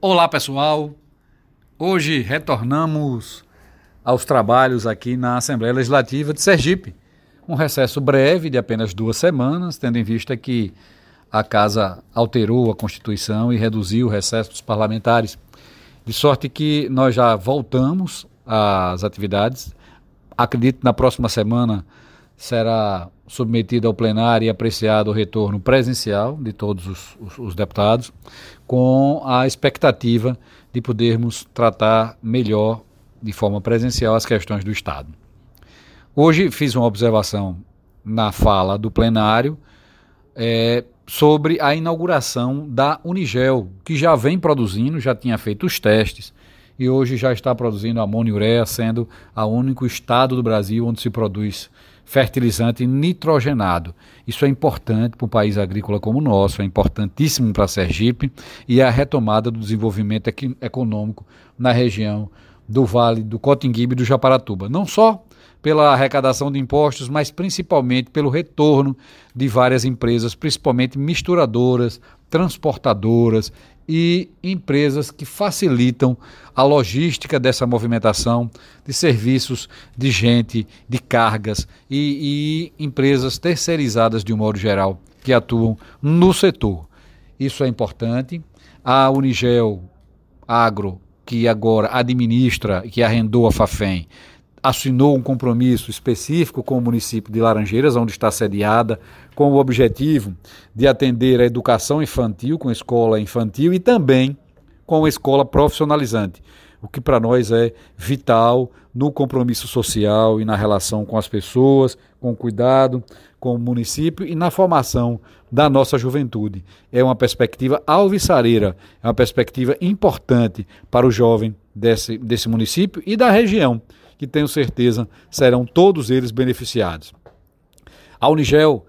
Olá, pessoal. Hoje retornamos aos trabalhos aqui na Assembleia Legislativa de Sergipe. Um recesso breve de apenas duas semanas, tendo em vista que a Casa alterou a Constituição e reduziu o recesso dos parlamentares. De sorte que nós já voltamos às atividades. Acredito na próxima semana será submetido ao plenário e apreciado o retorno presencial de todos os, os, os, deputados, com a expectativa de podermos tratar melhor, de forma presencial, as questões do Estado. Hoje fiz uma observação na fala do plenário é, sobre a inauguração da Unigel, que já vem produzindo, já tinha feito os testes, e hoje já está produzindo amônio ureia, sendo o único estado do Brasil onde se produz fertilizante nitrogenado. Isso é importante para um país agrícola como o nosso, é importantíssimo para Sergipe e é a retomada do desenvolvimento econômico na região do Vale do Cotinguibe e do Japaratuba. Não só pela arrecadação de impostos, mas principalmente pelo retorno de várias empresas, principalmente misturadoras, transportadoras e empresas que facilitam a logística dessa movimentação de serviços, de gente, de cargas e, e empresas terceirizadas de um modo geral que atuam no setor. Isso é importante. A Unigel Agro, que agora administra, que arrendou a Fafem, assinou um compromisso específico com o município de Laranjeiras, onde está sediada, com o objetivo de atender a educação infantil com escola infantil e também com a escola profissionalizante, o que para nós é vital no compromisso social e na relação com as pessoas, com o cuidado com o município e na formação da nossa juventude. É uma perspectiva alvissareira, é uma perspectiva importante para o jovem desse, desse município e da região que tenho certeza serão todos eles beneficiados. A Unigel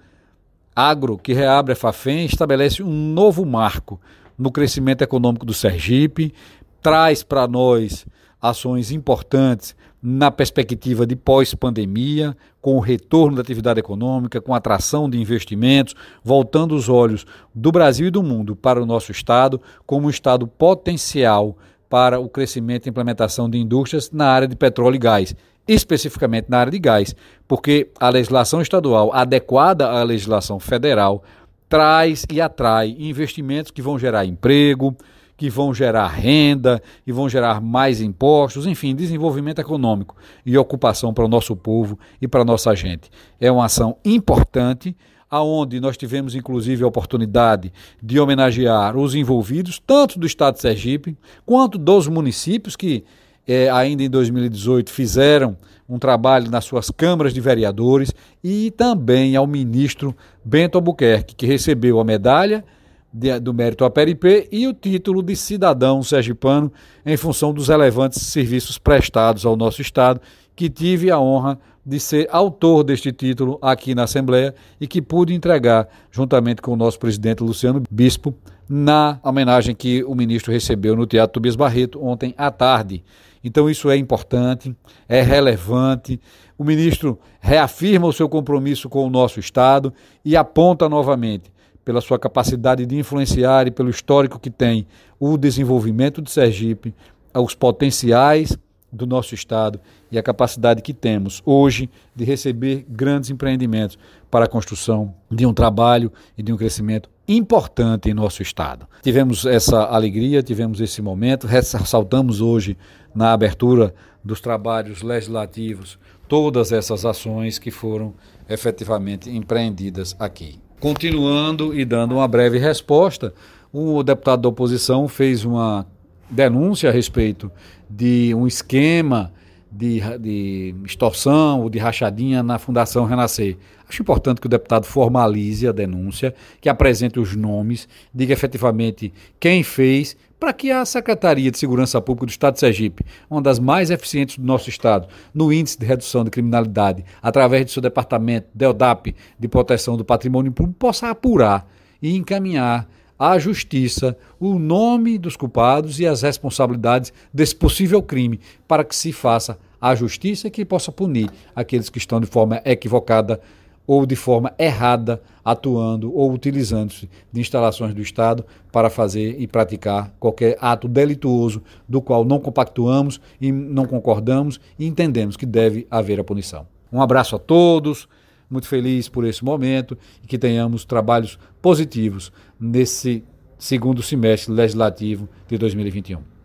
Agro, que reabre a Fafem, estabelece um novo marco no crescimento econômico do Sergipe, traz para nós ações importantes na perspectiva de pós-pandemia, com o retorno da atividade econômica, com a atração de investimentos, voltando os olhos do Brasil e do mundo para o nosso Estado como um Estado potencial para o crescimento e implementação de indústrias na área de petróleo e gás, especificamente na área de gás, porque a legislação estadual adequada à legislação federal traz e atrai investimentos que vão gerar emprego, que vão gerar renda, e vão gerar mais impostos, enfim, desenvolvimento econômico e ocupação para o nosso povo e para a nossa gente. É uma ação importante aonde nós tivemos inclusive a oportunidade de homenagear os envolvidos, tanto do Estado de Sergipe, quanto dos municípios que é, ainda em 2018 fizeram um trabalho nas suas câmaras de vereadores e também ao ministro Bento Albuquerque, que recebeu a medalha de, do mérito APRP e o título de cidadão sergipano em função dos relevantes serviços prestados ao nosso Estado, que tive a honra de ser autor deste título aqui na Assembleia e que pude entregar, juntamente com o nosso presidente Luciano Bispo, na homenagem que o ministro recebeu no Teatro Tobias Barreto ontem à tarde. Então, isso é importante, é relevante. O ministro reafirma o seu compromisso com o nosso Estado e aponta novamente, pela sua capacidade de influenciar e pelo histórico que tem o desenvolvimento de Sergipe, os potenciais do nosso Estado e a capacidade que temos hoje de receber grandes empreendimentos para a construção de um trabalho e de um crescimento importante em nosso Estado. Tivemos essa alegria, tivemos esse momento, ressaltamos hoje na abertura dos trabalhos legislativos todas essas ações que foram efetivamente empreendidas aqui. Continuando e dando uma breve resposta, o deputado da oposição fez uma denúncia a respeito de um esquema de, de extorsão ou de rachadinha na Fundação Renascer. Acho importante que o deputado formalize a denúncia, que apresente os nomes, diga efetivamente quem fez, para que a Secretaria de Segurança Pública do Estado de Sergipe, uma das mais eficientes do nosso Estado, no índice de redução de criminalidade, através do seu departamento, DELDAP, de proteção do patrimônio público, possa apurar e encaminhar à justiça o nome dos culpados e as responsabilidades desse possível crime, para que se faça a justiça que possa punir aqueles que estão de forma equivocada ou de forma errada atuando ou utilizando-se de instalações do Estado para fazer e praticar qualquer ato delituoso do qual não compactuamos e não concordamos e entendemos que deve haver a punição. Um abraço a todos, muito feliz por esse momento e que tenhamos trabalhos positivos nesse segundo semestre legislativo de 2021.